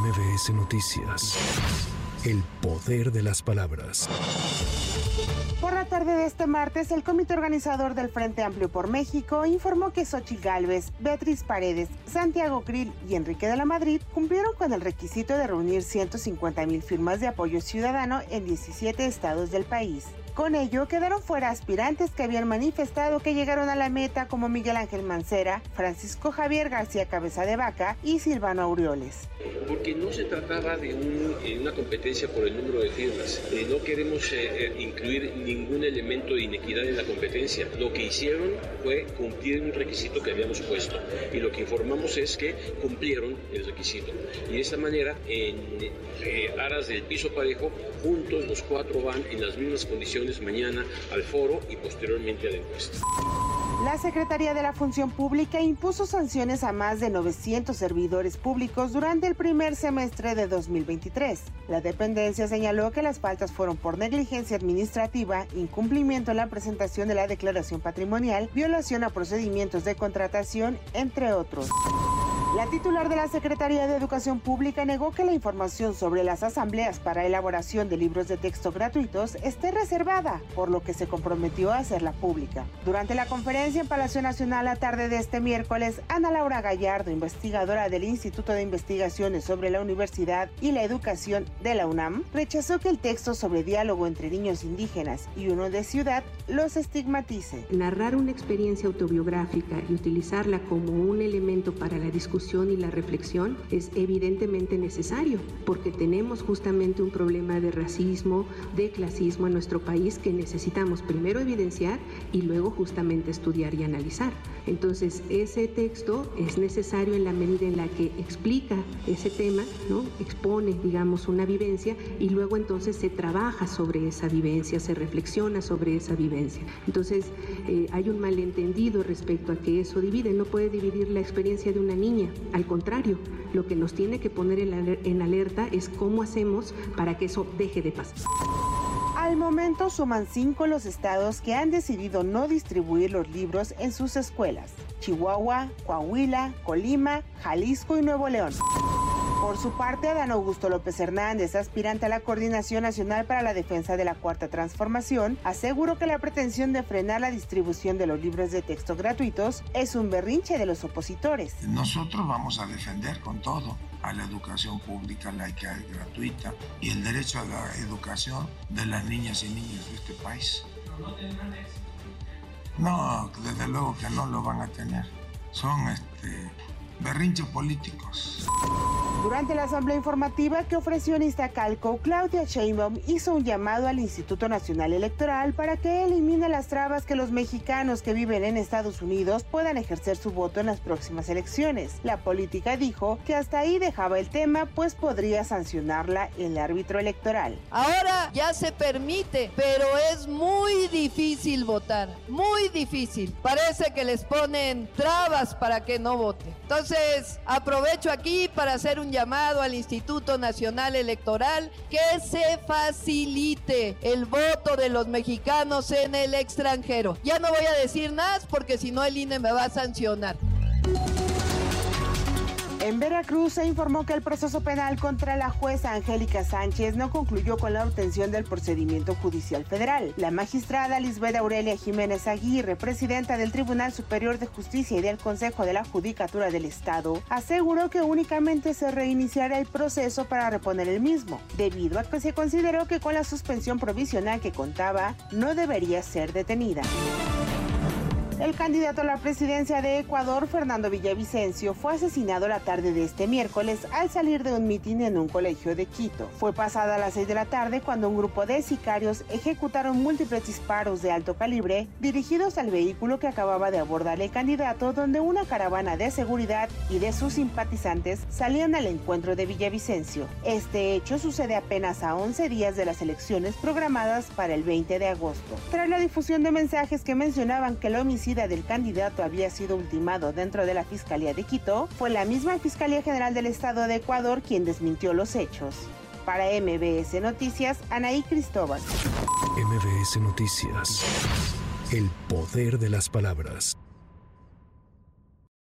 MBS Noticias. El poder de las palabras. Por la tarde de este martes, el comité organizador del Frente Amplio por México informó que Xochitl Gálvez, Beatriz Paredes, Santiago Krill y Enrique de la Madrid cumplieron con el requisito de reunir 150 mil firmas de apoyo ciudadano en 17 estados del país. Con ello quedaron fuera aspirantes que habían manifestado que llegaron a la meta como Miguel Ángel Mancera, Francisco Javier García Cabeza de Vaca y Silvano Aureoles. Porque no se trataba de eh, una competencia por el número de firmas. Eh, no queremos eh, incluir ningún elemento de inequidad en la competencia. Lo que hicieron fue cumplir un requisito que habíamos puesto y lo que informamos es que cumplieron el requisito. Y de esa manera, en aras del piso parejo, juntos los cuatro van en las mismas condiciones mañana al foro y posteriormente a la. La Secretaría de la Función Pública impuso sanciones a más de 900 servidores públicos durante el primer semestre de 2023. La dependencia señaló que las faltas fueron por negligencia administrativa, incumplimiento en la presentación de la declaración patrimonial, violación a procedimientos de contratación, entre otros. La titular de la Secretaría de Educación Pública negó que la información sobre las asambleas para elaboración de libros de texto gratuitos esté reservada, por lo que se comprometió a hacerla pública. Durante la conferencia en Palacio Nacional la tarde de este miércoles, Ana Laura Gallardo, investigadora del Instituto de Investigaciones sobre la Universidad y la Educación de la UNAM, rechazó que el texto sobre diálogo entre niños indígenas y uno de ciudad los estigmatice. Narrar una experiencia autobiográfica y utilizarla como un elemento para la discusión y la reflexión es evidentemente necesario, porque tenemos justamente un problema de racismo, de clasismo en nuestro país que necesitamos primero evidenciar y luego justamente estudiar y analizar. Entonces, ese texto es necesario en la medida en la que explica ese tema, ¿no? expone, digamos, una vivencia y luego entonces se trabaja sobre esa vivencia, se reflexiona sobre esa vivencia. Entonces, eh, hay un malentendido respecto a que eso divide, no puede dividir la experiencia de una niña al contrario, lo que nos tiene que poner en alerta es cómo hacemos para que eso deje de pasar. Al momento suman cinco los estados que han decidido no distribuir los libros en sus escuelas. Chihuahua, Coahuila, Colima, Jalisco y Nuevo León. Por su parte, Adán Augusto López Hernández, aspirante a la Coordinación Nacional para la Defensa de la Cuarta Transformación, aseguró que la pretensión de frenar la distribución de los libros de texto gratuitos es un berrinche de los opositores. Nosotros vamos a defender con todo a la educación pública, laica y gratuita y el derecho a la educación de las niñas y niños de este país. No, desde luego que no lo van a tener. Son este, berrinches políticos. Durante la asamblea informativa que ofreció en Iztacalco, Claudia Sheinbaum hizo un llamado al Instituto Nacional Electoral para que elimine las trabas que los mexicanos que viven en Estados Unidos puedan ejercer su voto en las próximas elecciones. La política dijo que hasta ahí dejaba el tema, pues podría sancionarla el árbitro electoral. Ahora ya se permite, pero es muy difícil votar, muy difícil. Parece que les ponen trabas para que no vote. Entonces, aprovecho aquí para hacer un llamado al Instituto Nacional Electoral que se facilite el voto de los mexicanos en el extranjero. Ya no voy a decir nada porque si no el INE me va a sancionar. En Veracruz se informó que el proceso penal contra la jueza Angélica Sánchez no concluyó con la obtención del procedimiento judicial federal. La magistrada Lisbeth Aurelia Jiménez Aguirre, presidenta del Tribunal Superior de Justicia y del Consejo de la Judicatura del Estado, aseguró que únicamente se reiniciará el proceso para reponer el mismo, debido a que se consideró que con la suspensión provisional que contaba no debería ser detenida. El candidato a la presidencia de Ecuador, Fernando Villavicencio, fue asesinado la tarde de este miércoles al salir de un mitin en un colegio de Quito. Fue pasada a las 6 de la tarde cuando un grupo de sicarios ejecutaron múltiples disparos de alto calibre dirigidos al vehículo que acababa de abordar el candidato, donde una caravana de seguridad y de sus simpatizantes salían al encuentro de Villavicencio. Este hecho sucede apenas a 11 días de las elecciones programadas para el 20 de agosto. Tras la difusión de mensajes que mencionaban que el homicidio del candidato había sido ultimado dentro de la Fiscalía de Quito, fue la misma Fiscalía General del Estado de Ecuador quien desmintió los hechos. Para MBS Noticias, Anaí Cristóbal. MBS Noticias. El poder de las palabras.